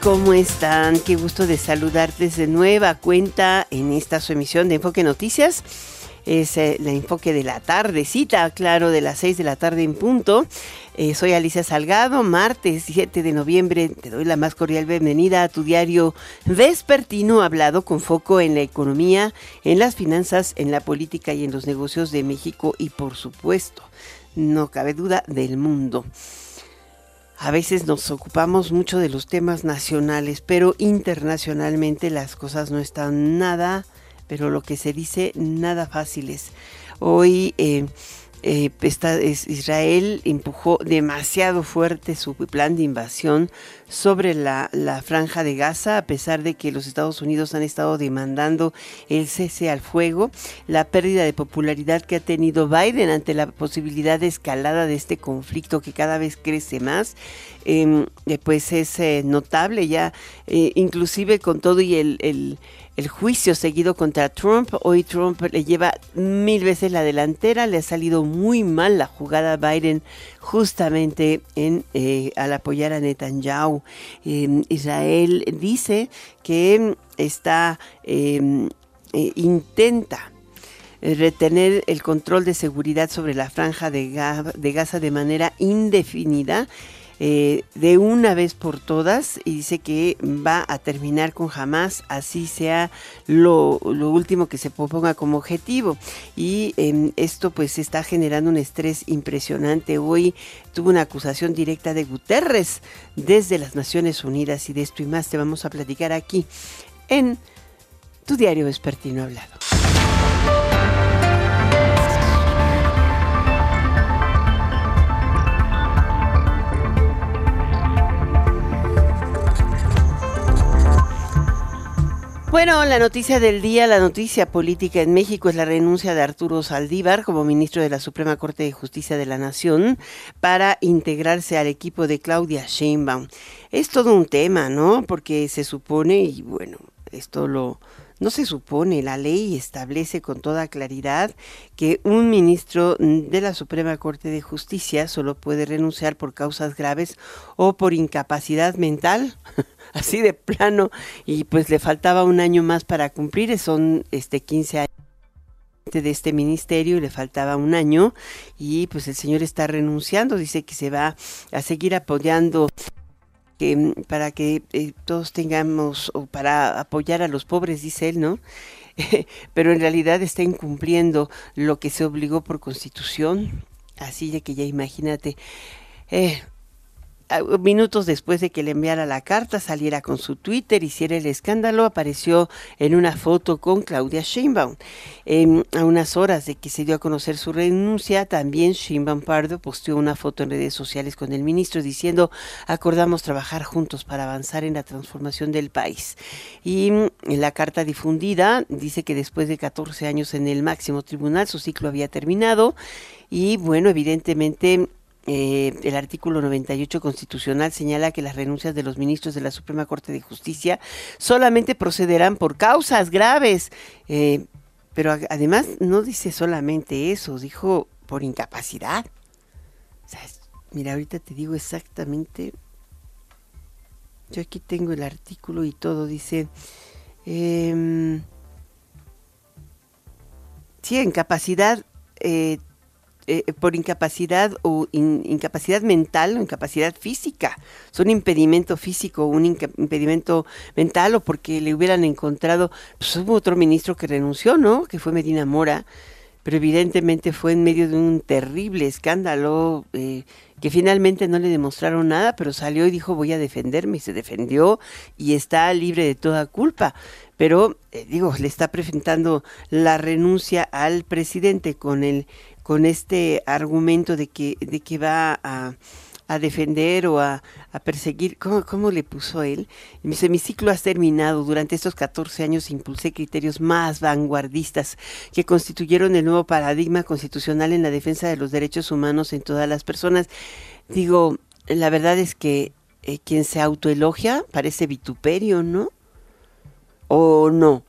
¿Cómo están? Qué gusto de saludarte de nueva cuenta en esta su emisión de Enfoque Noticias. Es eh, la enfoque de la tardecita, claro, de las 6 de la tarde en punto. Eh, soy Alicia Salgado, martes 7 de noviembre. Te doy la más cordial bienvenida a tu diario vespertino hablado con foco en la economía, en las finanzas, en la política y en los negocios de México y por supuesto, no cabe duda, del mundo. A veces nos ocupamos mucho de los temas nacionales, pero internacionalmente las cosas no están nada, pero lo que se dice, nada fáciles. Hoy eh, eh, Israel empujó demasiado fuerte su plan de invasión sobre la, franja de Gaza, a pesar de que los Estados Unidos han estado demandando el cese al fuego, la pérdida de popularidad que ha tenido Biden ante la posibilidad de escalada de este conflicto que cada vez crece más, em, eh, pues es eh, notable ya, inclusive con todo y el el juicio seguido contra Trump. Hoy Trump le lleva mil veces la delantera, le ha salido muy mal la jugada a Biden justamente en, eh, al apoyar a Netanyahu. Em, Israel dice que está, em, eh, intenta retener el control de seguridad sobre la franja de Gaza de manera indefinida eh, de una vez por todas y dice que va a terminar con jamás, así sea lo, último que se proponga como objetivo. Y em, esto pues está generando un estrés impresionante. Hoy tuvo una acusación directa de Guterres desde las Naciones Unidas y de esto y más te vamos a platicar aquí en tu diario vespertino hablado. Bueno, la noticia del día, la noticia política en México es la renuncia de Arturo Saldívar como ministro de la Suprema Corte de Justicia de la Nación para integrarse al equipo de Claudia Sheinbaum. Es todo un tema, ¿no? Porque se supone, y bueno, esto lo, no se supone, la ley establece con toda claridad que un ministro de la Suprema Corte de Justicia solo puede renunciar por causas graves o por incapacidad mental. así de plano, y pues le faltaba un año más para cumplir, son este 15 años de este ministerio y le faltaba un año y pues el señor está renunciando, dice que se va a seguir apoyando que, para que eh, todos tengamos o para apoyar a los pobres, dice él, ¿no? Pero en realidad está incumpliendo lo que se obligó por constitución, así de que ya imagínate. Eh, minutos después de que le enviara la carta, saliera con su Twitter, hiciera el escándalo, apareció en una foto con Claudia Sheinbaum. a unas horas de que se dio a conocer su renuncia, también Sheinbaum Pardo posteó una foto en redes sociales con el ministro diciendo acordamos trabajar juntos para avanzar en la transformación del país. Y en la carta difundida dice que después de 14 años en el máximo tribunal su ciclo había terminado y bueno, evidentemente eh, el artículo 98 constitucional señala que las renuncias de los ministros de la Suprema Corte de Justicia solamente procederán por causas graves. Eh, pero además no dice solamente eso, dijo por incapacidad. mira, ahorita te digo exactamente. Yo aquí tengo el artículo y todo, dice... Eh, sí, incapacidad eh, eh, por incapacidad o incapacidad mental o incapacidad física. Son impedimento físico, un impedimento mental o porque le hubieran encontrado, pues hubo otro ministro que renunció, ¿no? Que fue Medina Mora, pero evidentemente fue en medio de un terrible escándalo eh, que finalmente no le demostraron nada, pero salió y dijo voy a defenderme y se defendió y está libre de toda culpa. Pero, eh, digo, le está presentando la renuncia al presidente con el con este argumento de que, de que va a, defender o a, perseguir. ¿Cómo, ¿Cómo, le puso él? Dice, mi ciclo ha terminado. Durante estos 14 años impulsé criterios más vanguardistas que constituyeron el nuevo paradigma constitucional en la defensa de los derechos humanos en todas las personas. Digo, la verdad es que eh, quien se autoelogia parece vituperio, ¿no? ¿O no?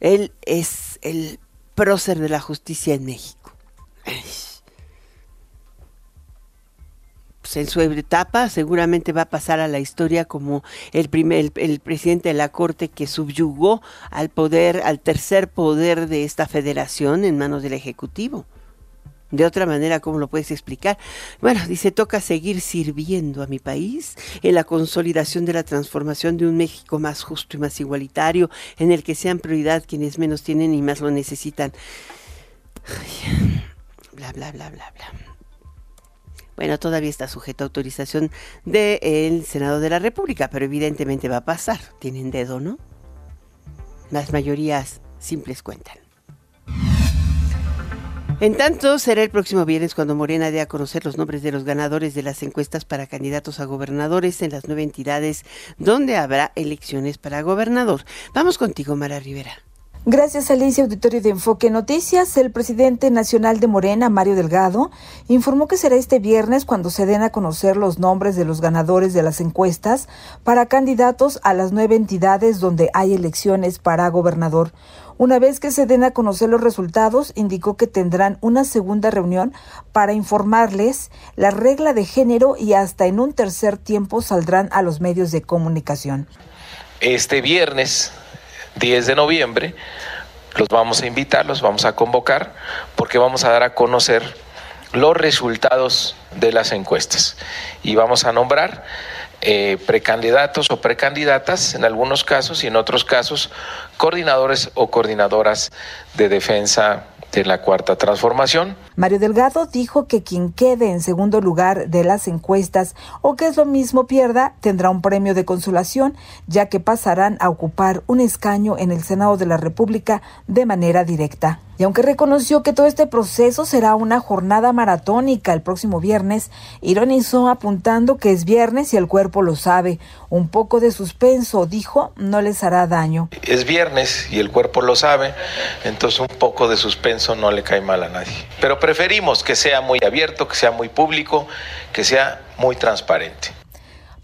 Él es el prócer de la justicia en México. Pues en su etapa seguramente va a pasar a la historia como el, primer, el, presidente de la Corte que subyugó al poder, al tercer poder de esta federación en manos del Ejecutivo. De otra manera, ¿cómo lo puedes explicar? Bueno, dice, toca seguir sirviendo a mi país en la consolidación de la transformación de un México más justo y más igualitario, en el que sean prioridad quienes menos tienen y más lo necesitan. Bla, bla, bla, bla, bla. Bueno, todavía está sujeto a autorización del Senado de la República, pero evidentemente va a pasar. Tienen dedo, ¿no? Las mayorías simples cuentan. En tanto, será el próximo viernes cuando Morena dé a conocer los nombres de los ganadores de las encuestas para candidatos a gobernadores en las nueve entidades donde habrá elecciones para gobernador. Vamos contigo, Mara Rivera. Gracias, Alicia, auditorio de Enfoque Noticias. El presidente nacional de Morena, Mario Delgado, informó que será este viernes cuando se den a conocer los nombres de los ganadores de las encuestas para candidatos a las nueve entidades donde hay elecciones para gobernador. Una vez que se den a conocer los resultados, indicó que tendrán una segunda reunión para informarles la regla de género y hasta en un tercer tiempo saldrán a los medios de comunicación. Este viernes 10 de noviembre los vamos a invitar, los vamos a convocar, porque vamos a dar a conocer los resultados de las encuestas. Y vamos a nombrar eh, precandidatos o precandidatas en algunos casos y en otros casos coordinadores o coordinadoras de defensa de la cuarta transformación. Mario Delgado dijo que quien quede en segundo lugar de las encuestas o que es lo mismo pierda tendrá un premio de consolación, ya que pasarán a ocupar un escaño en el Senado de la República de manera directa. Y aunque reconoció que todo este proceso será una jornada maratónica el próximo viernes, ironizó apuntando que es viernes y el cuerpo lo sabe. Un poco de suspenso, dijo, no les hará daño. Es viernes y el cuerpo lo sabe, entonces un poco de suspenso no le cae mal a nadie. Pero preferimos que sea muy abierto, que sea muy público, que sea muy transparente.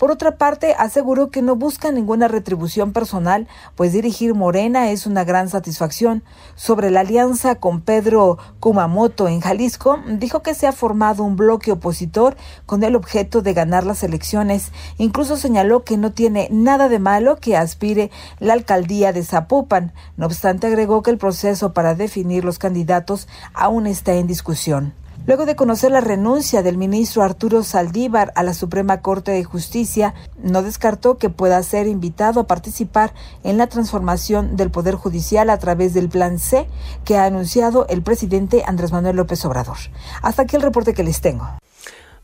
Por otra parte, aseguró que no busca ninguna retribución personal, pues dirigir Morena es una gran satisfacción. Sobre la alianza con Pedro Kumamoto en Jalisco, dijo que se ha formado un bloque opositor con el objeto de ganar las elecciones. Incluso señaló que no tiene nada de malo que aspire la alcaldía de Zapopan. No obstante, agregó que el proceso para definir los candidatos aún está en discusión. Luego de conocer la renuncia del ministro Arturo Saldívar a la Suprema Corte de Justicia, no descartó que pueda ser invitado a participar en la transformación del Poder Judicial a través del Plan C que ha anunciado el presidente Andrés Manuel López Obrador. Hasta aquí el reporte que les tengo.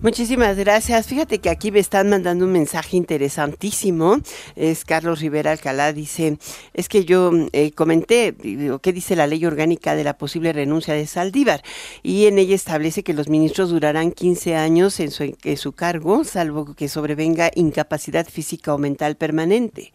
Muchísimas gracias. Fíjate que aquí me están mandando un mensaje interesantísimo. Es Carlos Rivera Alcalá, dice, es que yo eh, comenté, ¿qué dice la ley orgánica de la posible renuncia de Saldívar? Y en ella establece que los ministros durarán 15 años en su, en su cargo, salvo que sobrevenga incapacidad física o mental permanente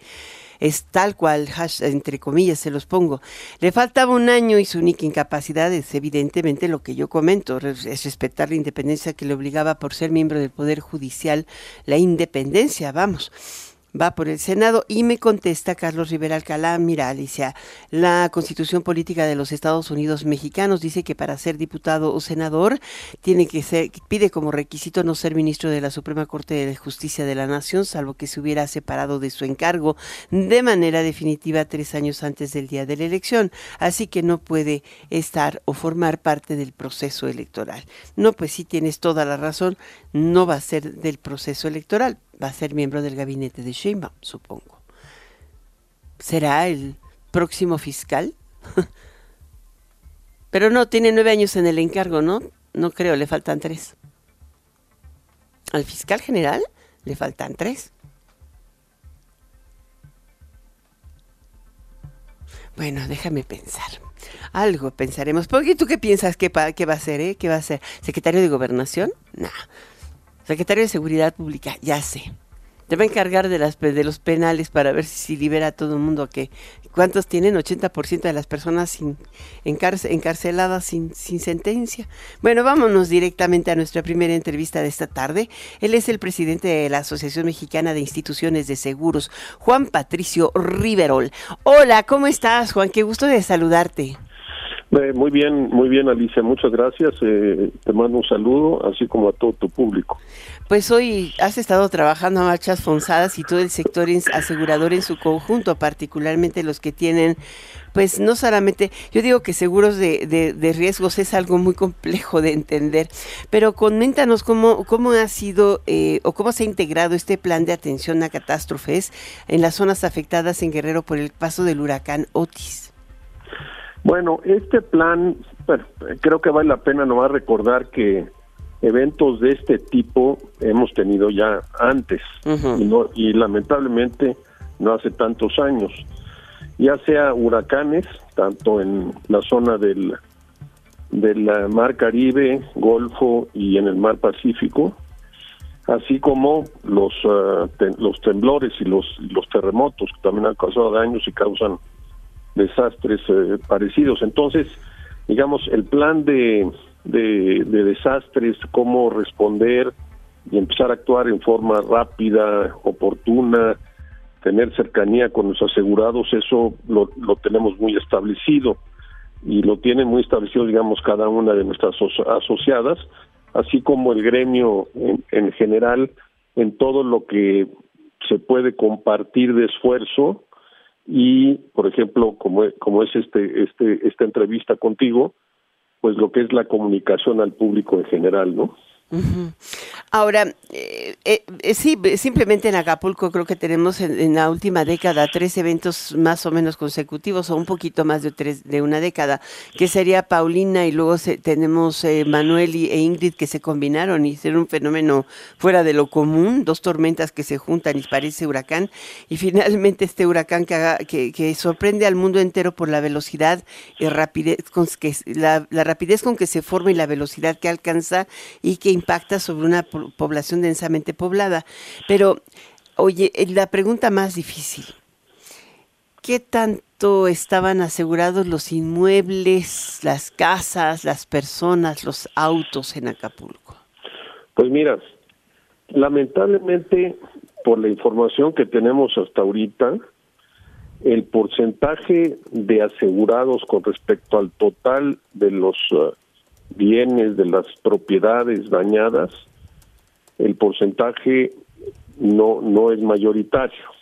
es tal cual, entre comillas se los pongo. Le faltaba un año y su única incapacidad es evidentemente lo que yo comento, es respetar la independencia que le obligaba por ser miembro del Poder Judicial, la independencia, vamos va por el Senado y me contesta Carlos Rivera Alcalá, mira Alicia, la Constitución Política de los Estados Unidos Mexicanos dice que para ser diputado o senador tiene que ser, pide como requisito no ser ministro de la Suprema Corte de Justicia de la Nación, salvo que se hubiera separado de su encargo de manera definitiva tres años antes del día de la elección, así que no puede estar o formar parte del proceso electoral. No, pues sí tienes toda la razón, no va a ser del proceso electoral, va a ser miembro del gabinete de Sheinbaum, supongo. ¿Será el próximo fiscal? Pero no, tiene nueve años en el encargo, ¿no? No creo, le faltan tres. Al fiscal general le faltan tres. Bueno, déjame pensar. Algo pensaremos. ¿Por qué tú qué piensas que, va a ser? Eh? ¿Qué va a ser? ¿Secretario de Gobernación? No. Secretario de Seguridad Pública, ya sé. Te va a encargar de, las, de los penales para ver si, libera a todo el mundo. que ¿Cuántos tienen? 80% de las personas sin, encarceladas sin, sin sentencia. Bueno, vámonos directamente a nuestra primera entrevista de esta tarde. Él es el presidente de la Asociación Mexicana de Instituciones de Seguros, Juan Patricio Riverol. Hola, ¿cómo estás, Juan? Qué gusto de saludarte. Eh, muy bien, muy bien, Alicia, muchas gracias. Eh, te mando un saludo, así como a todo tu público. Pues hoy has estado trabajando a marchas forzadas y todo el sector asegurador en su conjunto, particularmente los que tienen, pues no solamente, yo digo que seguros de, de, riesgos es algo muy complejo de entender, pero coméntanos cómo, cómo ha sido eh, o cómo se ha integrado este plan de atención a catástrofes en las zonas afectadas en Guerrero por el paso del huracán Otis. Bueno, este plan, creo que vale la pena nomás recordar que eventos de este tipo hemos tenido ya antes y, no, y lamentablemente no hace tantos años, ya sea huracanes, tanto en la zona del, del mar Caribe, Golfo y en el mar Pacífico, así como los, ah, los temblores y los, los terremotos que también han causado daños y causan desastres eh, parecidos. Entonces, digamos, el plan de, de, desastres, cómo responder y empezar a actuar en forma rápida, oportuna, tener cercanía con los asegurados, eso lo, lo tenemos muy establecido y lo tienen muy establecido, digamos, cada una de nuestras asociadas, así como el gremio en general en todo lo que se puede compartir de esfuerzo y por ejemplo como como es este este esta entrevista contigo pues lo que es la comunicación al público en general no Ahora, eh, eh, eh, sí, simplemente en Acapulco creo que tenemos en, la última década tres eventos más o menos consecutivos o un poquito más de tres de una década, que sería Paulina y luego tenemos Manuel y, e Ingrid que se combinaron y hicieron un fenómeno fuera de lo común, dos tormentas que se juntan y parece huracán y finalmente este huracán que, que, sorprende al mundo entero por la velocidad y rapidez con que la rapidez con que se forma y la velocidad que alcanza y que impacta sobre una población densamente poblada. Pero, oye, eh, la pregunta más difícil, ¿qué tanto estaban asegurados los inmuebles, las casas, las personas, los autos en Acapulco? Pues mira, lamentablemente, por la información que tenemos hasta ahorita, el porcentaje de asegurados con respecto al total de los uh, bienes, de las propiedades dañadas, el porcentaje no, no es mayoritario.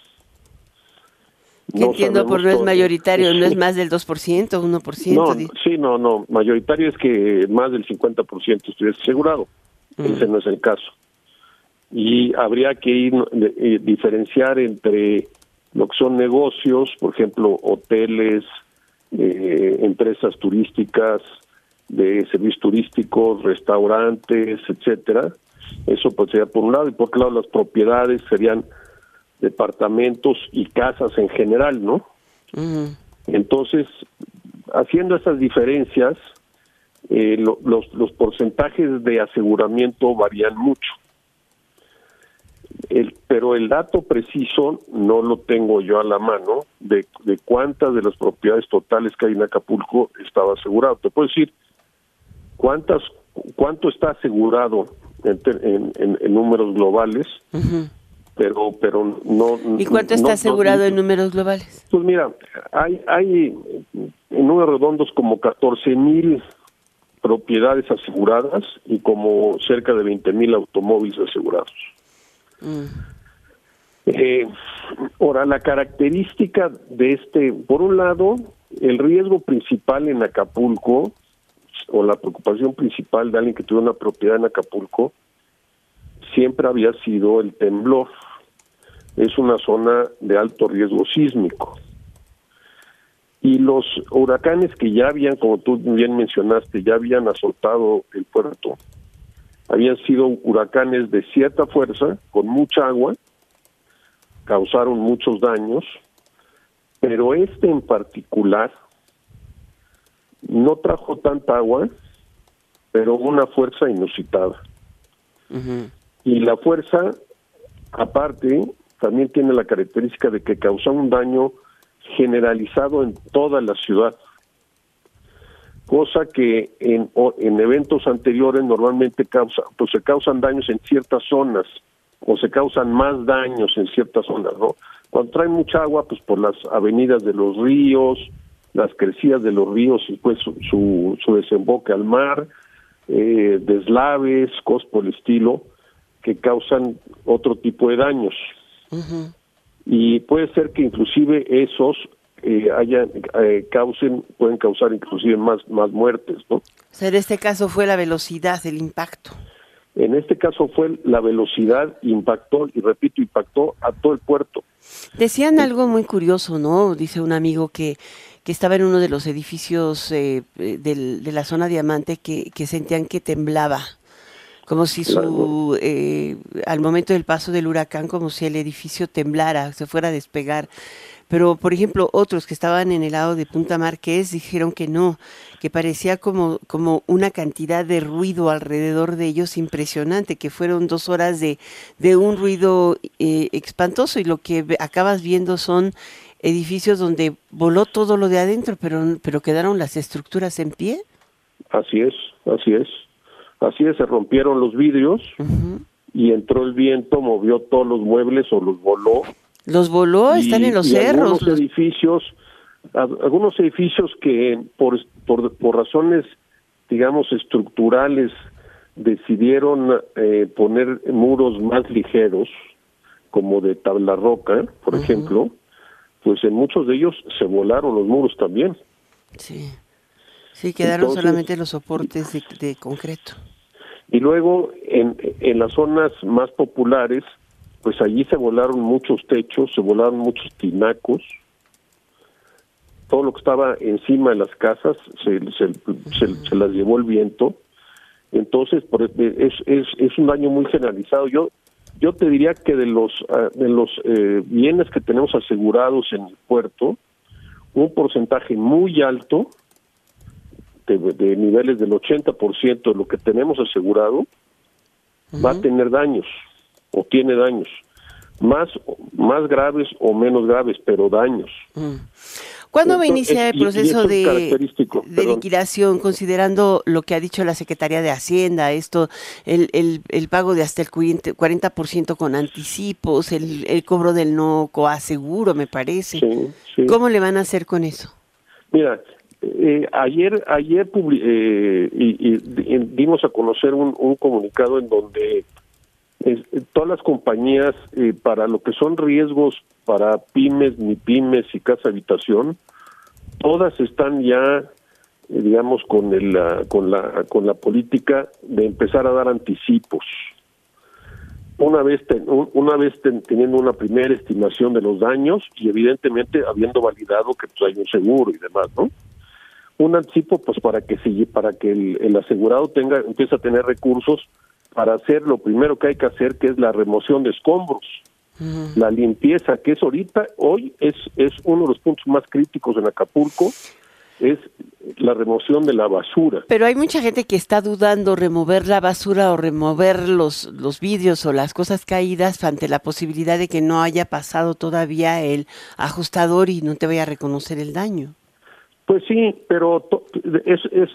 ¿Qué entiendo por no es mayoritario? ¿No es más del 2%, 1%? No, sí, no, no. Mayoritario es que más del 50% estuviese asegurado. Mm. Ese no es el caso. Y habría que ir eh, diferenciar entre lo que son negocios, por ejemplo, hoteles, eh, empresas turísticas, de servicios turísticos, restaurantes, etcétera. Eso pues sería por un lado y por otro lado las propiedades serían departamentos y casas en general, ¿no? Entonces, haciendo esas diferencias, eh, los, los porcentajes de aseguramiento varían mucho. El, pero el dato preciso no lo tengo yo a la mano de, de cuántas de las propiedades totales que hay en Acapulco estaba asegurado. Te puedo decir cuántas cuánto está asegurado en, en, números globales pero pero no y cuánto está asegurado en números globales pues mira hay hay en números redondos como 14 mil propiedades aseguradas y como cerca de 20 mil automóviles asegurados. Mm. eh, ahora la característica de este por un lado el riesgo principal en Acapulco o la preocupación principal de alguien que tuvo una propiedad en Acapulco siempre había sido el temblor. Es una zona de alto riesgo sísmico. Y los huracanes que ya habían, como tú bien mencionaste, ya habían azotado el puerto, habían sido huracanes de cierta fuerza, con mucha agua, causaron muchos daños, pero este en particular no trajo tanta agua, pero una fuerza inusitada. Y la fuerza, aparte, también tiene la característica de que causa un daño generalizado en toda la ciudad, cosa que en, en eventos anteriores normalmente causa, pues se causan daños en ciertas zonas o se causan más daños en ciertas zonas, ¿no? Cuando traen mucha agua, pues por las avenidas de los ríos, las crecidas de los ríos y pues su, su, desemboque al mar, eh, deslaves, cosas por el estilo, que causan otro tipo de daños. Y puede ser que inclusive esos eh, eh, causen, pueden causar inclusive más, más muertes, ¿no? O sea, en este caso fue la velocidad del impacto. En este caso fue la velocidad, impactó, y repito, impactó a todo el puerto. Decían algo muy curioso, ¿no? Dice un amigo que, que estaba en uno de los edificios eh, de la zona diamante que, que sentían que temblaba como si su eh, al momento del paso del huracán como si el edificio temblara se fuera a despegar. Pero por ejemplo otros que estaban en el lado de Punta Marqués dijeron que no que parecía como como una cantidad de ruido alrededor de ellos impresionante que fueron dos horas de, de un ruido eh, espantoso. Y lo que acabas viendo son edificios donde voló todo lo de adentro pero pero quedaron las estructuras en pie así es así es Así es, se rompieron los vidrios y entró el viento, movió todos los muebles o los voló. Los voló, están en los cerros. Algunos edificios, algunos edificios que por, por, por razones, digamos, estructurales, decidieron eh, poner muros más ligeros, como de tabla roca, por ejemplo, pues en muchos de ellos se volaron los muros también. Sí, sí, quedaron solamente los soportes de concreto. Y luego en, en las zonas más populares, pues allí se volaron muchos techos, se volaron muchos tinacos, todo lo que estaba encima de las casas se, se, las llevó el viento. Entonces, es, es, es un daño muy generalizado. Yo yo te diría que de los ah, de los eh, bienes que tenemos asegurados en el puerto, un porcentaje muy alto de, niveles del 80% de lo que tenemos asegurado, va a tener daños o tiene daños, más, más graves o menos graves, pero daños. ¿Cuándo va a iniciar el proceso de, liquidación, considerando lo que ha dicho la Secretaría de Hacienda, esto, el, el, el pago de hasta el 40% con anticipos, el, el cobro del no coaseguro, me parece? ¿Cómo le van a hacer con eso? Mira, eh, ayer ayer eh, y, dimos a conocer un, comunicado en donde todas las compañías eh, para lo que son riesgos para pymes, ni pymes y casa habitación, todas están ya digamos con el con la con la política de empezar a dar anticipos. Una vez una vez teniendo una primera estimación de los daños y evidentemente habiendo validado que pues, hay un seguro y demás no un anticipo pues para que para que el, asegurado tenga empiece a tener recursos para hacer lo primero que hay que hacer que es la remoción de escombros la limpieza que es ahorita hoy es es uno de los puntos más críticos en Acapulco es la remoción de la basura. Pero hay mucha gente que está dudando remover la basura o remover los, los vidrios o las cosas caídas ante la posibilidad de que no haya pasado todavía el ajustador y no te vaya a reconocer el daño. Pues sí, pero es, es,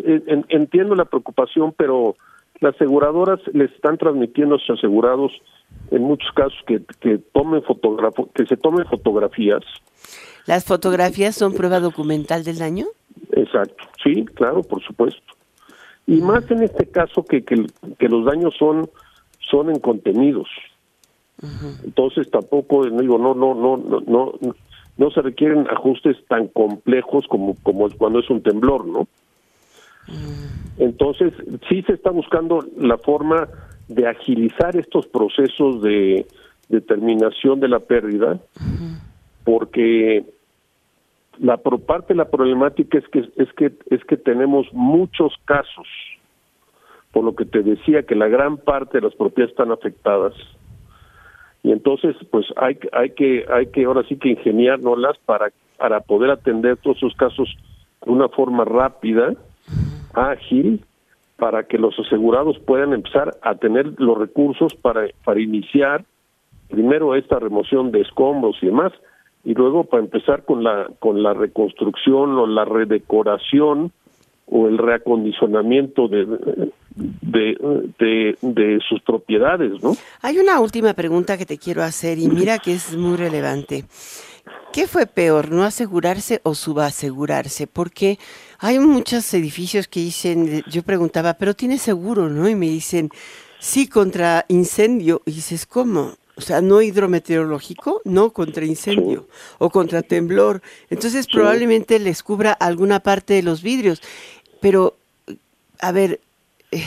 entiendo la preocupación, pero las aseguradoras les están transmitiendo a sus asegurados en muchos casos que, que tomen que se tomen fotografías. ¿Las fotografías son prueba documental del daño? Exacto, sí, claro, por supuesto. Y más en este caso que, que, los daños son son en contenidos. Entonces tampoco digo no no no no no no se requieren ajustes tan complejos como, como cuando es un temblor, ¿no? Entonces, sí se está buscando la forma de agilizar estos procesos de determinación de la pérdida, porque la parte de la problemática es que es que es que tenemos muchos casos, por lo que te decía que la gran parte de las propiedades están afectadas. Y entonces pues hay hay que hay que ahora sí que ingeniárnoslas para para poder atender todos esos casos de una forma rápida ágil para que los asegurados puedan empezar a tener los recursos para, para iniciar primero esta remoción de escombros y demás, y luego para empezar con la, con la reconstrucción o la redecoración o el reacondicionamiento de, de, de, sus propiedades, ¿no? Hay una última pregunta que te quiero hacer y mira que es muy relevante. ¿Qué fue peor, no asegurarse o subasegurarse? Porque hay muchos edificios que dicen, yo preguntaba, pero tiene seguro, ¿no? Y me dicen, sí, contra incendio. Y dices, ¿cómo? O sea, no hidrometeorológico, no contra incendio o contra temblor. Entonces probablemente les cubra alguna parte de los vidrios. Pero, a ver, eh,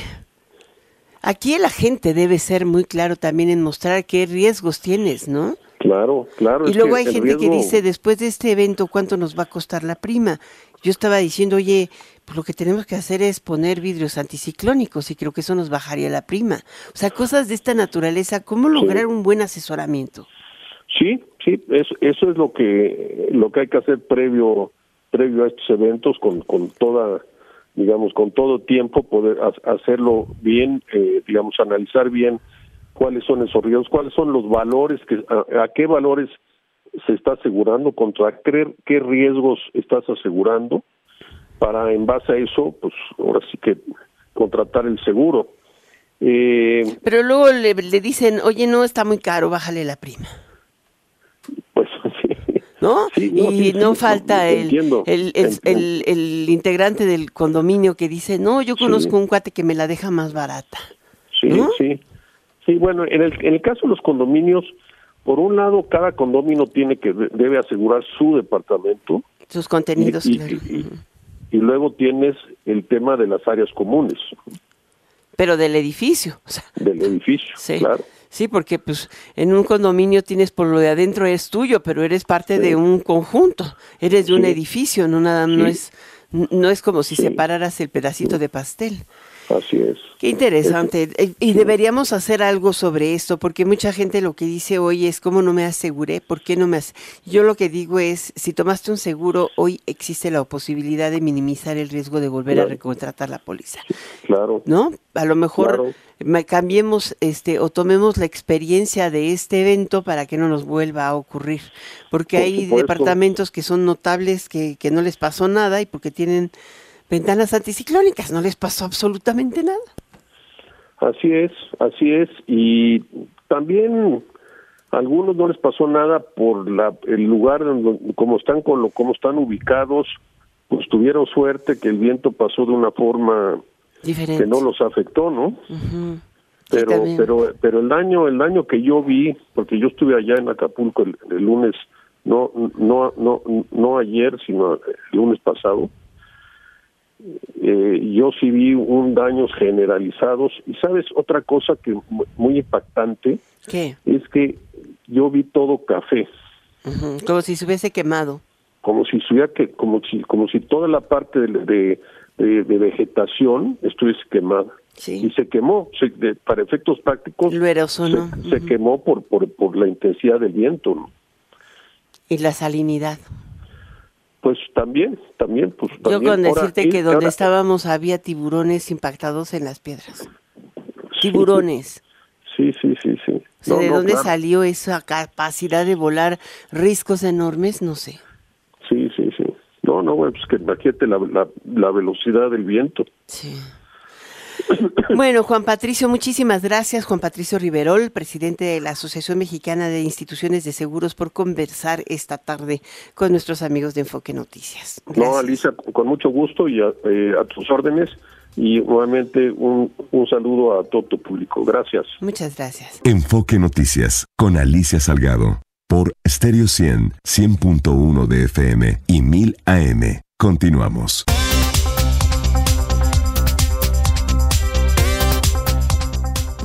aquí la gente debe ser muy claro también en mostrar qué riesgos tienes, ¿no? Claro, claro. Y luego hay gente que dice, después de este evento, ¿cuánto nos va a costar la prima? Yo estaba diciendo, oye, pues lo que tenemos que hacer es poner vidrios anticiclónicos y creo que eso nos bajaría la prima. O sea, cosas de esta naturaleza, ¿cómo lograr un buen asesoramiento? Sí, sí, eso, eso es lo que lo que hay que hacer previo previo a estos eventos con, con toda digamos, con todo tiempo poder hacerlo bien, eh, digamos, analizar bien cuáles son esos riesgos, cuáles son los valores, que a, qué valores se está asegurando, contra qué, qué riesgos estás asegurando, para en base a eso, pues ahora sí que contratar el seguro. Eh, Pero luego le, le dicen, oye, no, está muy caro, bájale la prima. Pues sí. ¿no? y no falta el, el, el, el, integrante del condominio que dice, no, yo conozco un cuate que me la deja más barata. Sí, sí. Sí, bueno, en el, en el caso de los condominios, por un lado, cada condominio tiene que debe asegurar su departamento. Sus contenidos, y, y, luego tienes el tema de las áreas comunes. Pero del edificio. del edificio, sí. claro. Sí, porque pues en un condominio tienes por lo de adentro es tuyo, pero eres parte de un conjunto, eres de un edificio, no nada, no es no es como si separaras el pedacito de pastel. Así es. Qué interesante. Eh, y deberíamos hacer algo sobre esto, porque mucha gente lo que dice hoy es, ¿cómo no me aseguré? ¿Por qué no me Yo lo que digo es, si tomaste un seguro, hoy existe la posibilidad de minimizar el riesgo de volver a recontratar la póliza. Claro. ¿No? A lo mejor cambiemos este o tomemos la experiencia de este evento para que no nos vuelva a ocurrir. Porque hay departamentos que son notables que, que no les pasó nada y porque tienen ventanas anticiclónicas, no les pasó absolutamente nada. Así es, así es. Y también a algunos no les pasó nada por la, el lugar donde, como están con lo, como están ubicados, pues tuvieron suerte que el viento pasó de una forma que no los afectó, ¿no? Pero, pero, pero el daño, el daño que yo vi, porque yo estuve allá en Acapulco el, el lunes, no, no, no, no ayer, sino el lunes pasado, eh, yo sí vi un daños generalizados y sabes otra cosa que muy impactante es que yo vi todo café. Como si se hubiese quemado. Como si estuviera que como si como si toda la parte de, de, vegetación estuviese quemada. Y se quemó para efectos prácticos se, quemó por, por por la intensidad del viento y la salinidad pues también, también, pues Yo con decirte que donde estábamos había tiburones impactados en las piedras. Tiburones. Sí, sí, sí, sí. ¿De dónde salió esa capacidad de volar riscos enormes? No sé. Sí, sí, sí. No, no, pues que imagínate la, la, la velocidad del viento. Sí. Bueno, Juan Patricio, muchísimas gracias. Juan Patricio Riverol, presidente de la Asociación Mexicana de Instituciones de Seguros, por conversar esta tarde con nuestros amigos de Enfoque Noticias. No, Alicia, con mucho gusto y a, eh, tus órdenes. Y nuevamente un, un saludo a todo tu público. Gracias. Muchas gracias. Enfoque Noticias con Alicia Salgado por Stereo 100, 100.1 de FM y 1000 AM. Continuamos.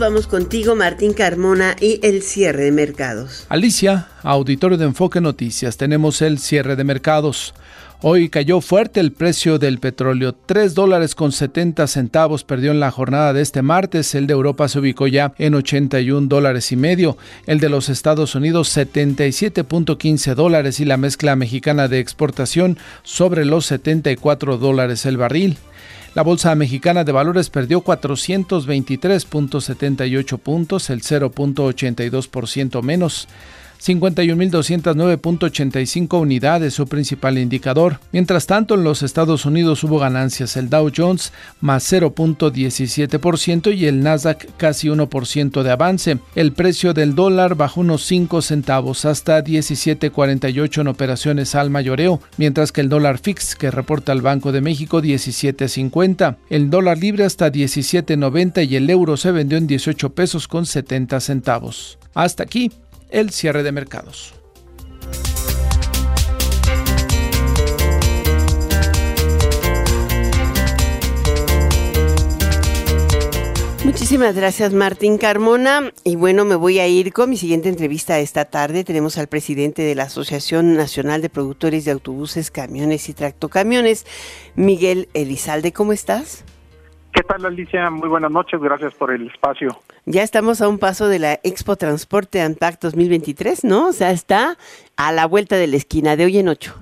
Vamos contigo, Martín Carmona, y el cierre de mercados. Alicia, auditorio de Enfoque Noticias, tenemos el cierre de mercados. Hoy cayó fuerte el precio del petróleo. 3 dólares con 70 centavos perdió en la jornada de este martes. El de Europa se ubicó ya en 81 dólares y medio. El de los Estados Unidos 77.15 dólares y la mezcla mexicana de exportación sobre los 74 dólares el barril. La Bolsa Mexicana de Valores perdió 423.78 puntos, el 0.82% menos. 51.209.85 unidades, su principal indicador. Mientras tanto, en los Estados Unidos hubo ganancias el Dow Jones más 0.17% y el Nasdaq casi 1% de avance. El precio del dólar bajó unos 5 centavos hasta 17.48 en operaciones al mayoreo, mientras que el dólar fix que reporta el Banco de México 17.50. El dólar libre hasta 17.90 y el euro se vendió en 18 pesos con 70 centavos. Hasta aquí el cierre de mercados. Muchísimas gracias Martín Carmona. Y bueno, me voy a ir con mi siguiente entrevista esta tarde. Tenemos al presidente de la Asociación Nacional de Productores de Autobuses, Camiones y Tractocamiones, Miguel Elizalde. ¿Cómo estás? ¿Qué tal, Alicia? Muy buenas noches, gracias por el espacio. Ya estamos a un paso de la Expo Transporte Antac 2023, ¿no? O sea, está a la vuelta de la esquina, de hoy en ocho.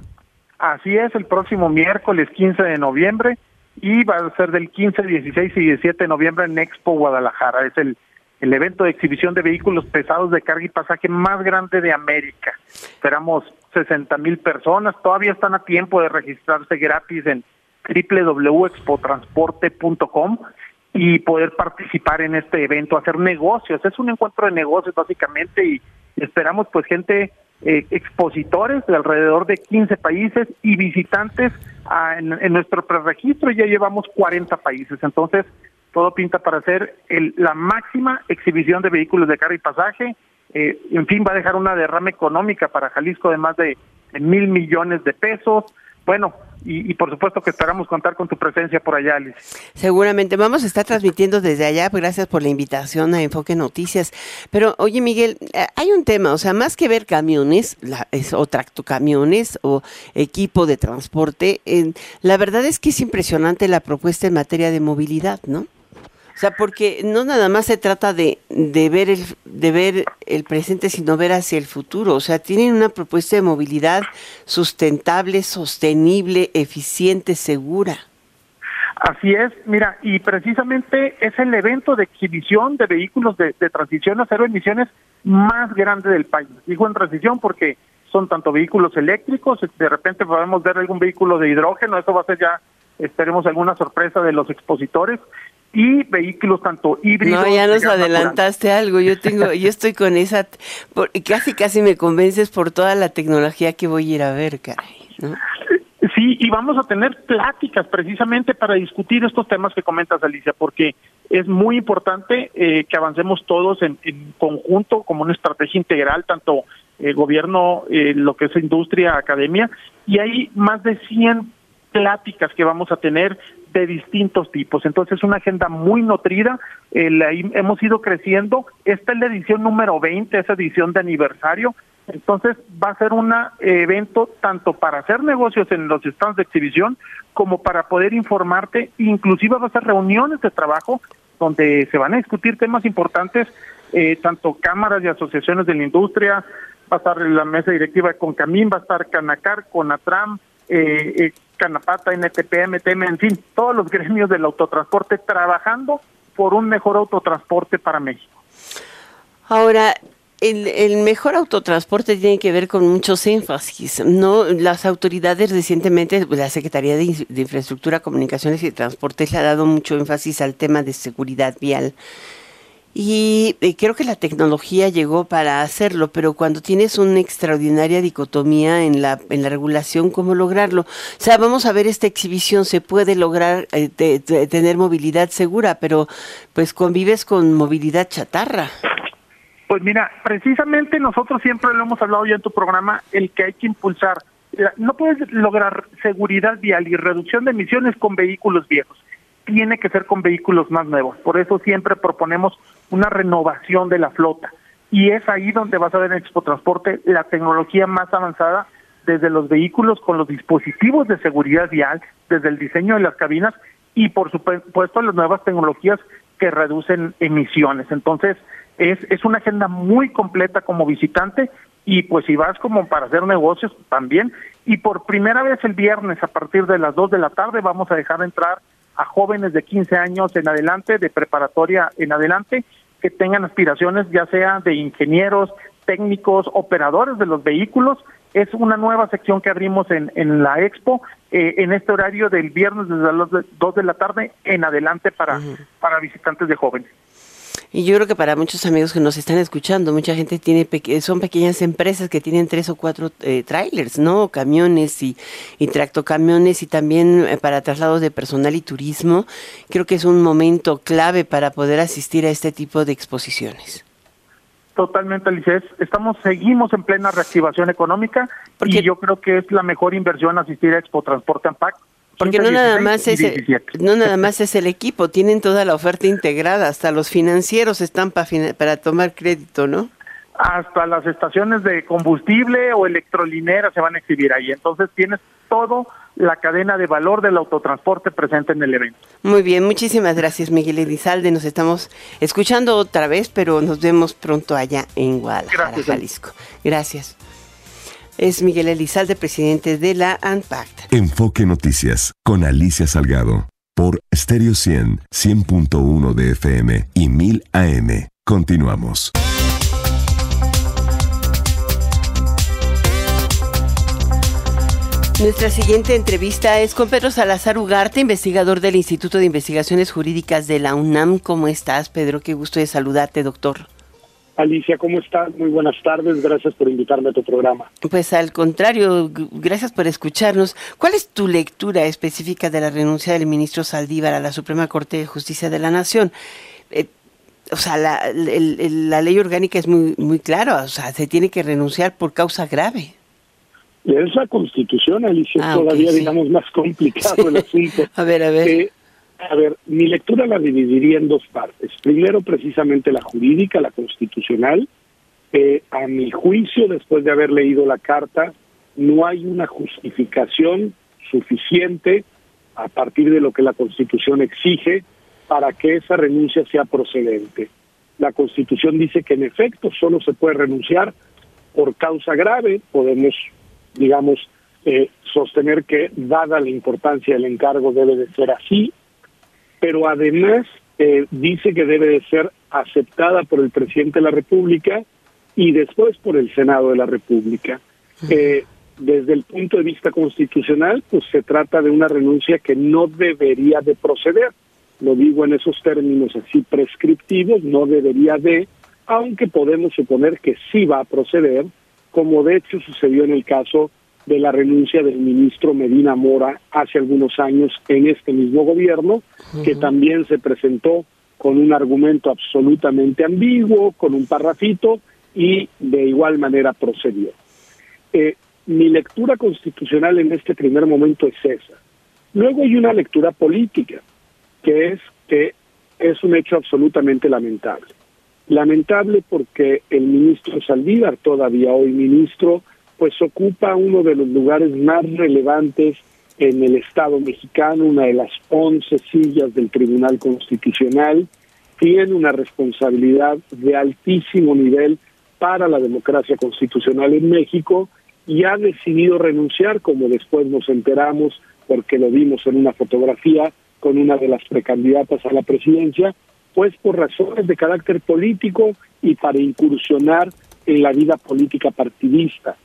Así es, el próximo miércoles 15 de noviembre y va a ser del 15, 16 y 17 de noviembre en Expo Guadalajara. Es el, el evento de exhibición de vehículos pesados de carga y pasaje más grande de América. Esperamos 60 mil personas, todavía están a tiempo de registrarse gratis en www.expotransporte.com y poder participar en este evento, hacer negocios. Es un encuentro de negocios básicamente y esperamos pues gente, eh, expositores de alrededor de 15 países y visitantes en, nuestro preregistro. Ya llevamos 40 países, entonces todo pinta para el, la máxima exhibición de vehículos de carga y pasaje. Eh, en fin, va a dejar una derrama económica para Jalisco de más de mil millones de pesos. Bueno, y, por supuesto que esperamos contar con tu presencia por allá, Alice. Seguramente vamos a estar transmitiendo desde allá. Gracias por la invitación a Enfoque Noticias. Pero oye, Miguel, eh, hay un tema, o sea, más que ver camiones la, es, o tractocamiones o equipo de transporte, la verdad es que es impresionante la propuesta en materia de movilidad, ¿no? O sea, porque no nada más se trata de, de, ver el, de ver el presente, sino ver hacia el futuro. O sea, tienen una propuesta de movilidad sustentable, sostenible, eficiente, segura. Así es, mira, y precisamente es el evento de exhibición de vehículos de, de transición a cero emisiones más grande del país. Digo en transición porque son tanto vehículos eléctricos, de repente podemos ver algún vehículo de hidrógeno, eso va a ser ya, esperemos alguna sorpresa de los expositores, y vehículos tanto híbridos. No, ya nos adelantaste algo. Yo tengo, yo estoy con esa, casi casi me convences por toda la tecnología que voy a ir a ver, caray. Sí, y vamos a tener pláticas precisamente para discutir estos temas que comentas, Alicia, porque es muy importante eh, que avancemos todos en, conjunto como una estrategia integral, tanto el gobierno, eh, lo que es industria, academia, y hay más de 100 pláticas que vamos a tener de distintos tipos. Entonces, es una agenda muy nutrida, hemos ido creciendo. Esta es la edición número 20, esa edición de aniversario. Entonces, va a ser un evento tanto para hacer negocios en los stands de exhibición como para poder informarte. Inclusive va a ser reuniones de trabajo donde se van a discutir temas importantes, eh, tanto cámaras y asociaciones de la industria, va a estar la mesa directiva de Concamín, va a estar Canacar, Conatram, eh, eh, Canapata, NTP, MTM, en fin, todos los gremios del autotransporte trabajando por un mejor autotransporte para México. Ahora, el, mejor autotransporte tiene que ver con muchos énfasis, ¿no? Las autoridades recientemente, la Secretaría de, de Infraestructura, Comunicaciones y Transportes le ha dado mucho énfasis al tema de seguridad vial. Y eh, creo que la tecnología llegó para hacerlo, pero cuando tienes una extraordinaria dicotomía en la, en la regulación, ¿cómo lograrlo? O sea, vamos a ver esta exhibición, se puede lograr eh, tener movilidad segura, pero pues convives con movilidad chatarra. Pues mira, precisamente nosotros siempre lo hemos hablado ya en tu programa, el que hay que impulsar. No puedes lograr seguridad vial y reducción de emisiones con vehículos viejos tiene que ser con vehículos más nuevos. Por eso siempre proponemos una renovación de la flota. Y es ahí donde vas a ver en Expo Transporte la tecnología más avanzada desde los vehículos con los dispositivos de seguridad vial, desde el diseño de las cabinas y por supuesto las nuevas tecnologías que reducen emisiones. Entonces, es, es una agenda muy completa como visitante y pues si vas como para hacer negocios también. Y por primera vez el viernes a partir de las 2 de la tarde vamos a dejar entrar a jóvenes de 15 años en adelante, de preparatoria en adelante, que tengan aspiraciones ya sea de ingenieros, técnicos, operadores de los vehículos. Es una nueva sección que abrimos en, en la expo eh, en este horario del viernes desde las 2 de la tarde en adelante para, para visitantes de jóvenes. Y yo creo que para muchos amigos que nos están escuchando, mucha gente tiene son pequeñas empresas que tienen tres o cuatro eh, trailers, ¿no? Camiones y, y tractocamiones y también eh, para traslados de personal y turismo. Creo que es un momento clave para poder asistir a este tipo de exposiciones. Totalmente, Alicia. Estamos, seguimos en plena reactivación económica y yo creo que es la mejor inversión asistir a Expo Transporte Ampac porque no nada más es el, no nada más es el equipo, tienen toda la oferta integrada, hasta los financieros están para tomar crédito, ¿no? Hasta las estaciones de combustible o electrolineras se van a exhibir ahí. Entonces tienes todo la cadena de valor del autotransporte presente en el evento. Muy bien, muchísimas gracias Miguel Elizalde. Nos estamos escuchando otra vez, pero nos vemos pronto allá en Guadalajara, Jalisco. Gracias es Miguel Elizalde, presidente de la ANPACT. Enfoque Noticias con Alicia Salgado por Stereo 100, 100.1 de FM y 1000 AM. Continuamos. Nuestra siguiente entrevista es con Pedro Salazar Ugarte, investigador del Instituto de Investigaciones Jurídicas de la UNAM. ¿Cómo estás, Pedro? Qué gusto de saludarte, doctor. Alicia, ¿cómo estás? Muy buenas tardes, gracias por invitarme a tu programa. Pues al contrario, gracias por escucharnos. ¿Cuál es tu lectura específica de la renuncia del ministro Saldívar a la Suprema Corte de Justicia de la Nación? Eh, o sea, la, ley orgánica es muy, muy clara, o sea, se tiene que renunciar por causa grave. Es la constitución, Alicia, ah, todavía, digamos, más complicado el asunto. a ver, a ver. Eh, a ver, mi lectura la dividiría en dos partes. Primero, precisamente la jurídica, la constitucional. Eh, a mi juicio, después de haber leído la carta, no hay una justificación suficiente a partir de lo que la Constitución exige para que esa renuncia sea procedente. La Constitución dice que en efecto solo se puede renunciar por causa grave, podemos, digamos, eh, sostener que dada la importancia del encargo debe de ser así, pero además eh, dice que debe de ser aceptada por el presidente de la República y después por el Senado de la República. Eh, desde el punto de vista constitucional, pues se trata de una renuncia que no debería de proceder. Lo digo en esos términos así prescriptivos, no debería de, aunque podemos suponer que sí va a proceder, como de hecho sucedió en el caso de la renuncia del ministro Medina Mora hace algunos años en este mismo gobierno, que también se presentó con un argumento absolutamente ambiguo, con un parrafito, y de igual manera procedió. Eh, mi lectura constitucional en este primer momento es esa. Luego hay una lectura política, que es que es un hecho absolutamente lamentable. Lamentable porque el ministro Saldívar, todavía hoy ministro, pues ocupa uno de los lugares más relevantes en el Estado mexicano, una de las once sillas del Tribunal Constitucional, tiene una responsabilidad de altísimo nivel para la democracia constitucional en México y ha decidido renunciar, como después nos enteramos, porque lo vimos en una fotografía con una de las precandidatas a la presidencia, pues por razones de carácter político y para incursionar en la vida política partidista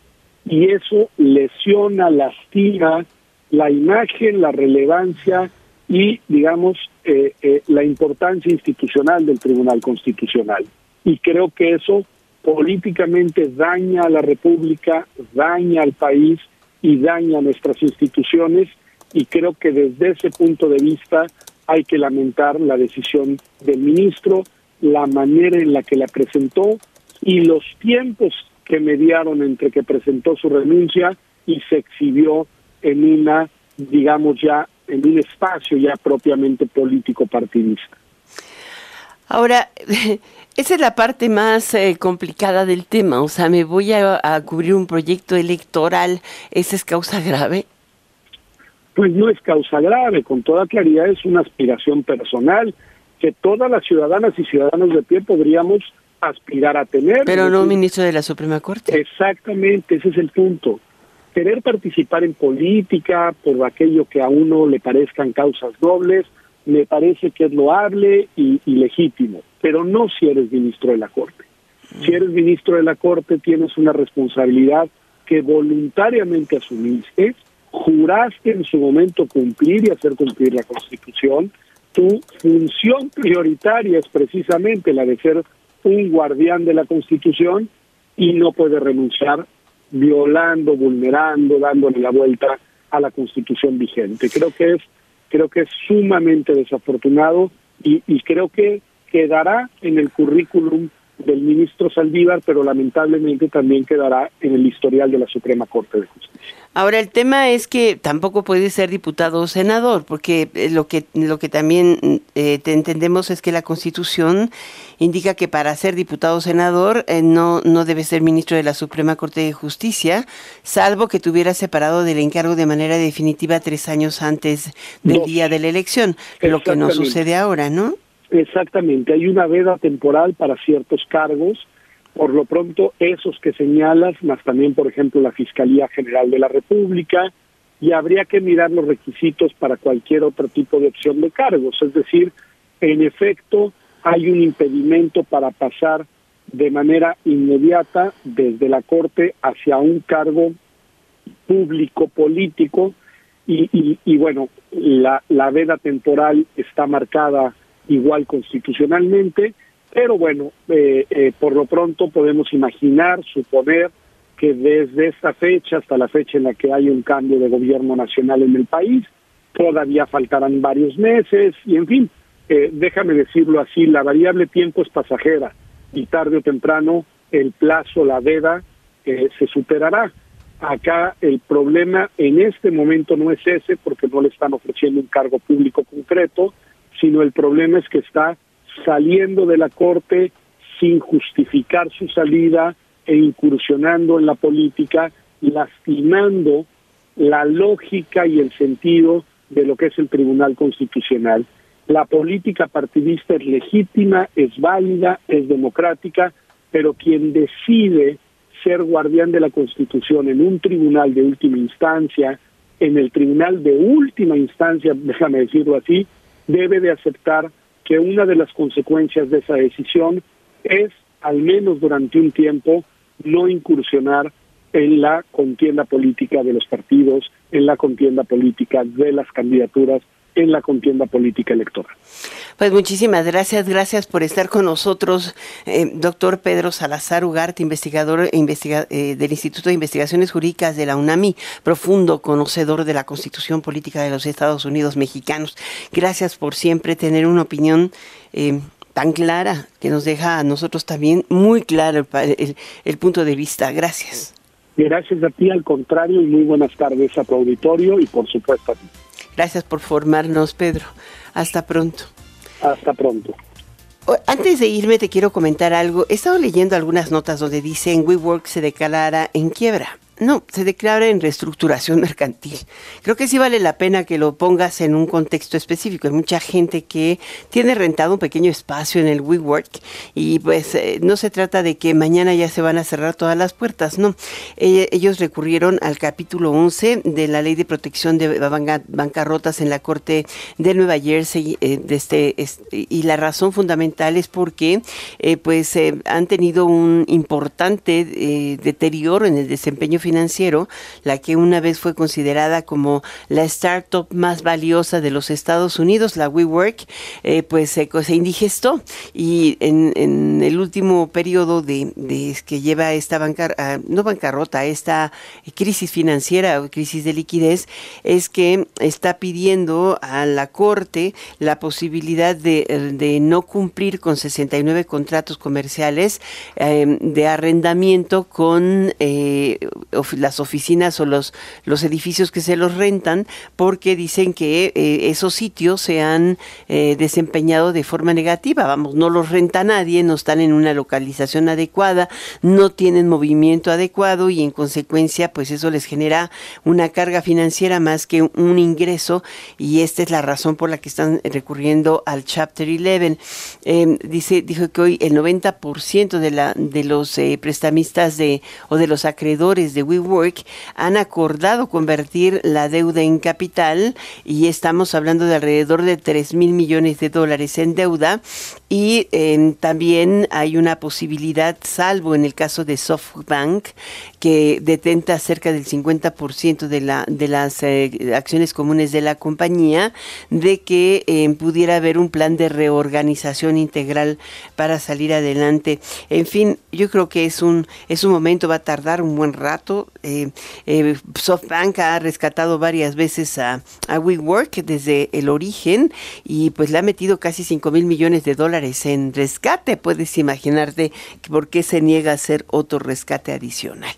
y eso lesiona, lastima la imagen, la relevancia y, digamos, eh, eh, la importancia institucional del Tribunal Constitucional. Y creo que eso políticamente daña a la República, daña al país y daña a nuestras instituciones y creo que desde ese punto de vista hay que lamentar la decisión del ministro, la manera en la que la presentó y los tiempos que mediaron entre que presentó su renuncia y se exhibió en una, digamos ya, en un espacio ya propiamente político partidista. Ahora, esa es la parte más eh, complicada del tema, o sea, me voy a, cubrir un proyecto electoral, ¿esa es causa grave? Pues no es causa grave, con toda claridad es una aspiración personal que todas las ciudadanas y ciudadanos de pie podríamos aspirar a tener. Pero no ministro de la Suprema Corte. Exactamente, ese es el punto. Querer participar en política por aquello que a uno le parezcan causas nobles me parece que es loable y, legítimo, pero no si eres ministro de la Corte. Si eres ministro de la Corte tienes una responsabilidad que voluntariamente asumiste, juraste en su momento cumplir y hacer cumplir la Constitución. Tu función prioritaria es precisamente la de ser un guardián de la Constitución y no puedes renunciar violando, vulnerando, dándole la vuelta a la Constitución vigente. Creo que es creo que es sumamente desafortunado y, y creo que quedará en el currículum del ministro Saldívar, pero lamentablemente también quedará en el historial de la Suprema Corte de Justicia. Ahora el tema es que tampoco puede ser diputado o senador, porque eh, lo que lo que también eh, entendemos es que la Constitución indica que para ser diputado o senador eh, no no debe ser ministro de la Suprema Corte de Justicia, salvo que tuviera separado del encargo de manera definitiva tres años antes del día de la elección, lo que no sucede ahora, ¿no? Exactamente, hay una veda temporal para ciertos cargos, por lo pronto esos que señalas, más también, por ejemplo, la Fiscalía General de la República, y habría que mirar los requisitos para cualquier otro tipo de opción de cargos, es decir, en efecto, hay un impedimento para pasar de manera inmediata desde la Corte hacia un cargo público político y, y, y bueno, la, la veda temporal está marcada igual constitucionalmente, pero bueno, eh, eh, por lo pronto podemos imaginar, suponer que desde esta fecha hasta la fecha en la que hay un cambio de gobierno nacional en el país, todavía faltarán varios meses y en fin, eh, déjame decirlo así, la variable tiempo es pasajera y tarde o temprano el plazo, la veda, se superará. Acá el problema en este momento no es ese porque no le están ofreciendo un cargo público concreto, sino el problema es que está saliendo de la Corte sin justificar su salida e incursionando en la política, lastimando la lógica y el sentido de lo que es el Tribunal Constitucional. La política partidista es legítima, es válida, es democrática, pero quien decide ser guardián de la Constitución en un tribunal de última instancia, en el tribunal de última instancia, déjame decirlo así, debe de aceptar que una de las consecuencias de esa decisión es, al menos durante un tiempo, no incursionar en la contienda política de los partidos, en la contienda política de las candidaturas en la contienda política electoral. Pues muchísimas gracias, gracias por estar con nosotros, eh, doctor Pedro Salazar Ugarte, investigador eh, del Instituto de Investigaciones Jurídicas de la UNAMI, profundo conocedor de la Constitución Política de los Estados Unidos Mexicanos. Gracias por siempre tener una opinión. Eh, tan clara que nos deja a nosotros también muy claro el, el punto de vista. Gracias. Gracias a ti, al contrario, y muy buenas tardes a tu auditorio y por supuesto a ti. Gracias por formarnos, Pedro. Hasta pronto. Hasta pronto. Antes de irme te quiero comentar algo. He estado leyendo algunas notas donde dicen WeWork se declarará en quiebra. No, se declara en reestructuración mercantil. Creo que sí vale la pena que lo pongas en un contexto específico. Hay mucha gente que tiene rentado un pequeño espacio en el WeWork y pues eh, no se trata de que mañana ya se van a cerrar todas las puertas, no. Eh, ellos recurrieron al capítulo 11 de la Ley de Protección de Bancarrotas en la Corte de Nueva Jersey eh, de este, y la razón fundamental es porque pues han tenido un importante deterioro en el desempeño financiero, la que una vez fue considerada como la startup más valiosa de los Estados Unidos, la WeWork, eh, pues se, indigestó. Y en, el último periodo de, que lleva esta bancar, ah, no bancarrota, esta crisis financiera o crisis de liquidez, es que está pidiendo a la Corte la posibilidad de, no cumplir con 69 contratos comerciales eh, de arrendamiento con eh, las oficinas o los, los edificios que se los rentan porque dicen que eh, esos sitios se han eh, desempeñado de forma negativa. Vamos, no los renta nadie, no están en una localización adecuada, no tienen movimiento adecuado y en consecuencia pues eso les genera una carga financiera más que un ingreso y esta es la razón por la que están recurriendo al Chapter 11. Em, dice, dijo que hoy el 90% de, la, de los eh, prestamistas de, o de los acreedores de WeWork han acordado convertir la deuda en capital y estamos hablando de alrededor de 3 mil millones de dólares en deuda y em, también hay una posibilidad, salvo en el caso de SoftBank, que detenta cerca del 50% de, la, de las eh, acciones comunes de la compañía, de que em, pudiera haber un plan de reorganización integral para salir adelante. En fin, yo creo que es un, es un momento, va a tardar un buen rato. Eh, eh, SoftBank ha rescatado varias veces a, a WeWork desde el origen y pues le ha metido casi 5 mil millones de dólares en rescate. Puedes imaginarte por qué se niega a hacer otro rescate adicional.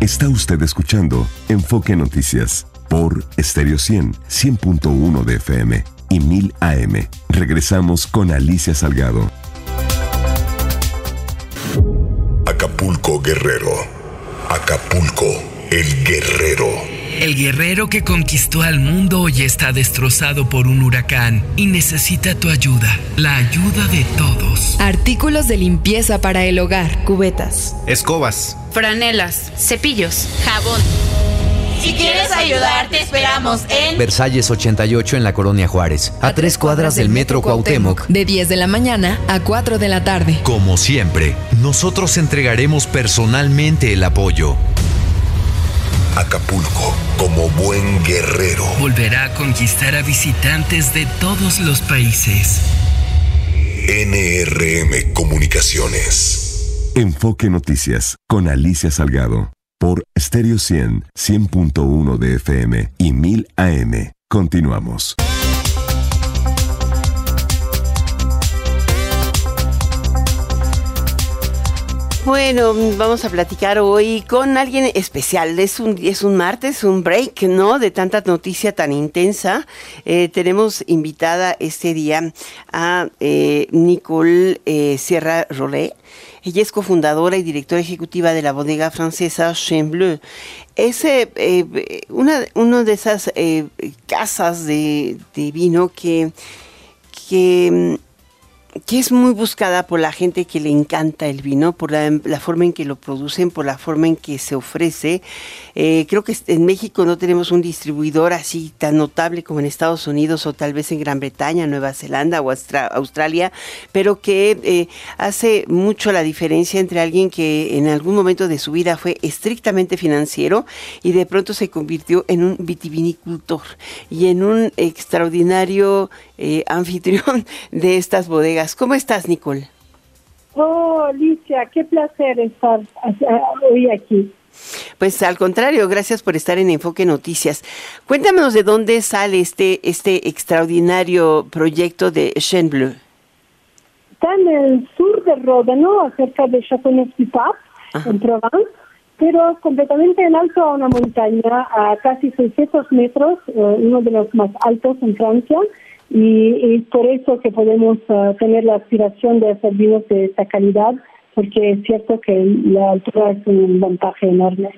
Está usted escuchando Enfoque Noticias por Stereo 100, 100.1 de FM y 1000 AM. Regresamos con Alicia Salgado. Acapulco Guerrero. Acapulco el Guerrero. El guerrero que conquistó al mundo hoy está destrozado por un huracán y necesita tu ayuda, la ayuda de todos. Artículos de limpieza para el hogar, cubetas, escobas, franelas, cepillos, jabón. Si quieres ayudar, te esperamos en Versalles 88 en la Colonia Juárez, a, tres cuadras del Metro Cuauhtémoc, de 10 de la mañana a 4 de la tarde. Como siempre, nosotros entregaremos personalmente el apoyo. Acapulco, como buen guerrero, volverá a conquistar a visitantes de todos los países. NRM Comunicaciones. Enfoque Noticias con Alicia Salgado por Stereo 100, 100.1 de FM y 1000 AM. Continuamos. Bueno, vamos a platicar hoy con alguien especial. Es un, es un martes, un break, ¿no? De tanta noticia tan intensa. Eh, tenemos invitada este día a eh, Nicole eh, Sierra Rollet. Ella es cofundadora y directora ejecutiva de la bodega francesa Chambleu. Es una, una de esas casas de, vino que, que que es muy buscada por la gente que le encanta el vino, por la, forma en que lo producen, por la forma en que se ofrece. Eh, creo que en México no tenemos un distribuidor así tan notable como en Estados Unidos o tal vez en Gran Bretaña, Nueva Zelanda o Australia, pero que eh, hace mucho la diferencia entre alguien que en algún momento de su vida fue estrictamente financiero y de pronto se convirtió en un vitivinicultor y en un extraordinario eh, anfitrión de estas bodegas. ¿Cómo estás, Nicole? Oh, Alicia, qué placer estar hoy aquí. Pues al contrario, gracias por estar en Enfoque Noticias. Cuéntanos de dónde sale este, este extraordinario proyecto de Chen Bleu. Está en el sur de Ródano, cerca de Châteauneuf-du-Pape, en Provence, pero completamente en alto a una montaña, a casi 600 metros, eh, uno de los más altos en Francia, y es por eso que podemos uh, tener la aspiración de hacer vinos de esta calidad, porque es cierto que la altura es un ventaja enorme.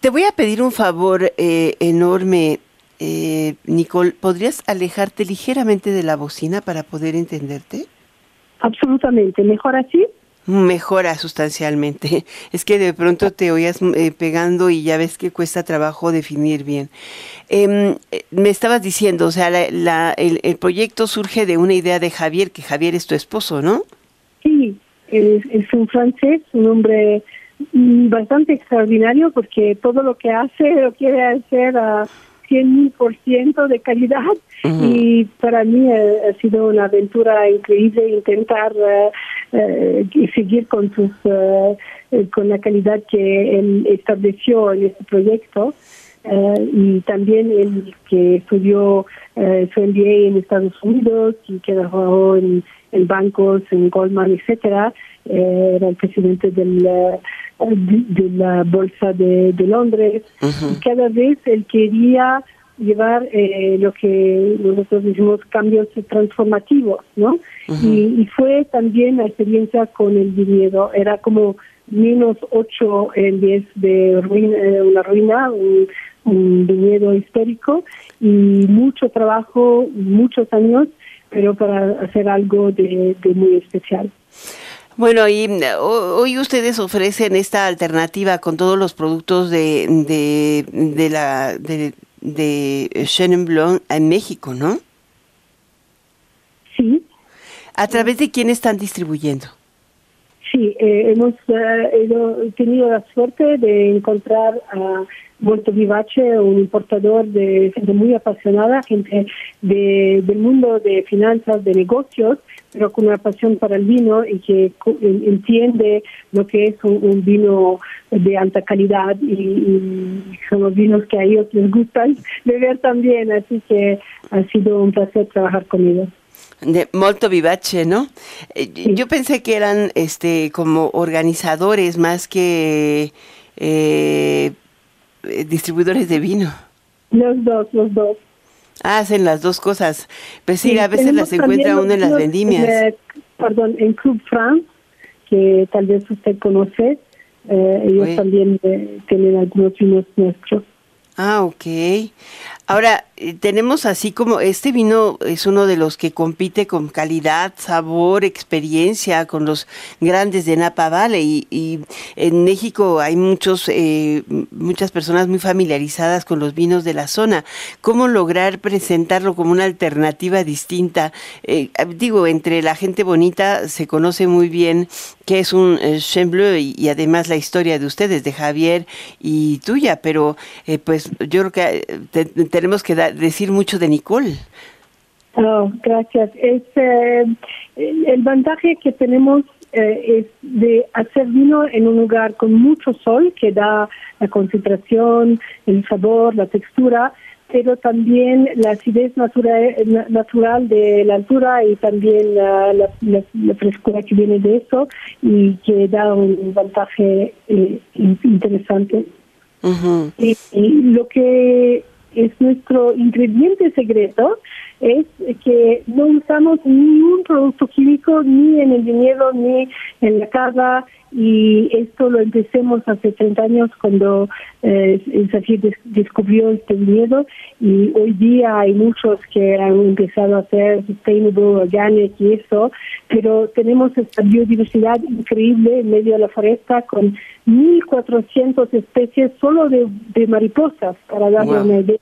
Te voy a pedir un favor eh, enorme, eh, Nicole. ¿Podrías alejarte ligeramente de la bocina para poder entenderte? Absolutamente. ¿Mejor así? mejora sustancialmente. Es que de pronto te oías eh, pegando y ya ves que cuesta trabajo definir bien. Em, eh, me estabas diciendo, o sea, la, el, el, proyecto surge de una idea de Javier, que Javier es tu esposo, ¿no? Sí, es, es un francés, un hombre bastante extraordinario porque todo lo que hace lo quiere hacer a 100% de calidad y para mí ha, sido una aventura increíble intentar uh, seguir con sus uh, con la calidad que él estableció en este proyecto y también el que estudió su MBA en Estados Unidos y que trabajó en, bancos, en Goldman, etcétera, era el presidente del de, la bolsa de, Londres. Cada vez él quería llevar eh, lo que nosotros decimos cambios transformativos, ¿no? y, fue también la experiencia con el viñedo, era como menos 8 en 10 de ruina, eh, una ruina, un, viñedo histórico y mucho trabajo, muchos años, pero para hacer algo de muy especial. Bueno, y hoy ustedes ofrecen esta alternativa con todos los productos de, de, de la de, de Chenin Blanc en México, ¿no? Sí. ¿A través de quién están distribuyendo? Sí, eh, hemos eh, tenido la suerte de encontrar a Vuelto Vivace, un importador de gente muy apasionada, gente de, del mundo de finanzas, de negocios, pero con una pasión para el vino y que entiende lo que es un, vino de alta calidad y, son los vinos que a ellos les gustan beber también, así que ha sido un placer trabajar con ellos de molto vivace, ¿no? Eh, yo pensé que eran este como organizadores más que eh, distribuidores de vino. Los dos, los dos. Hacen las dos cosas. Pues sí, a veces las encuentra uno en las vendimias. perdón, en Club France, que tal vez usted conoce, eh, ellos también tienen algunos vinos nuestros. Ah, ok. Ahora, eh, tenemos así como este vino es uno de los que compite con calidad, sabor, experiencia con los grandes de Napa Valley y, en México hay muchos eh, muchas personas muy familiarizadas con los vinos de la zona. ¿Cómo lograr presentarlo como una alternativa distinta? Eh, digo, entre la gente bonita se conoce muy bien que es un Chambleu y, y, además la historia de ustedes, de Javier y tuya, pero pues yo creo que tenemos que decir mucho de Nicole. Oh, gracias. Es, eh, el vantaje que tenemos eh, es de hacer vino en un lugar con mucho sol que da la concentración, el sabor, la textura, pero también la acidez natural, natural de la altura y también la, frescura que viene de eso y que da un vantaje eh, interesante. y, lo que es nuestro ingrediente secreto, es que no usamos ni un producto químico ni en el viñedo ni en la casa y esto lo empecemos hace 30 años cuando eh, el descubrió este viñedo y hoy día hay muchos que han empezado a hacer sustainable, organic y eso, pero tenemos esta biodiversidad increíble en medio de la foresta con 1.400 especies solo de, mariposas, para darle una idea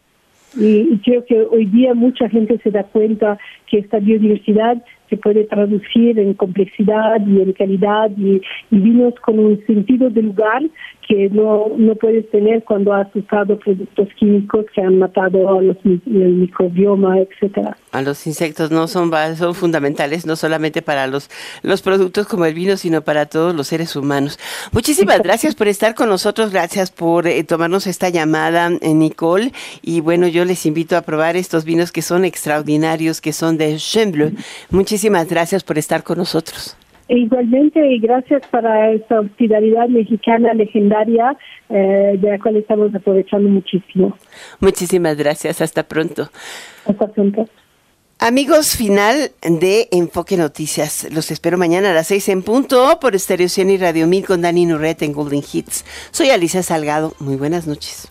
y, creo que hoy día mucha gente se da cuenta que esta biodiversidad se puede traducir en complejidad y en calidad y, vinos con un sentido de lugar que no, no puedes tener cuando has usado productos químicos que han matado a los, el microbioma, etcétera. A los insectos no son son fundamentales no solamente para los los productos como el vino, sino para todos los seres humanos. Muchísimas gracias por estar con nosotros, gracias por eh, tomarnos esta llamada, eh, Nicole, y bueno, yo les invito a probar estos vinos que son extraordinarios, que son de Chembleu. Muchísimas gracias por estar con nosotros. E igualmente, y gracias para esta hospitalidad mexicana legendaria eh, de la cual estamos aprovechando muchísimo. Muchísimas gracias, hasta pronto. Hasta pronto. Amigos, final de Enfoque Noticias. Los espero mañana a las seis en punto por Estéreo 100 y Radio 1000 con Dani Nurret en Golden Hits. Soy Alicia Salgado. Muy buenas noches.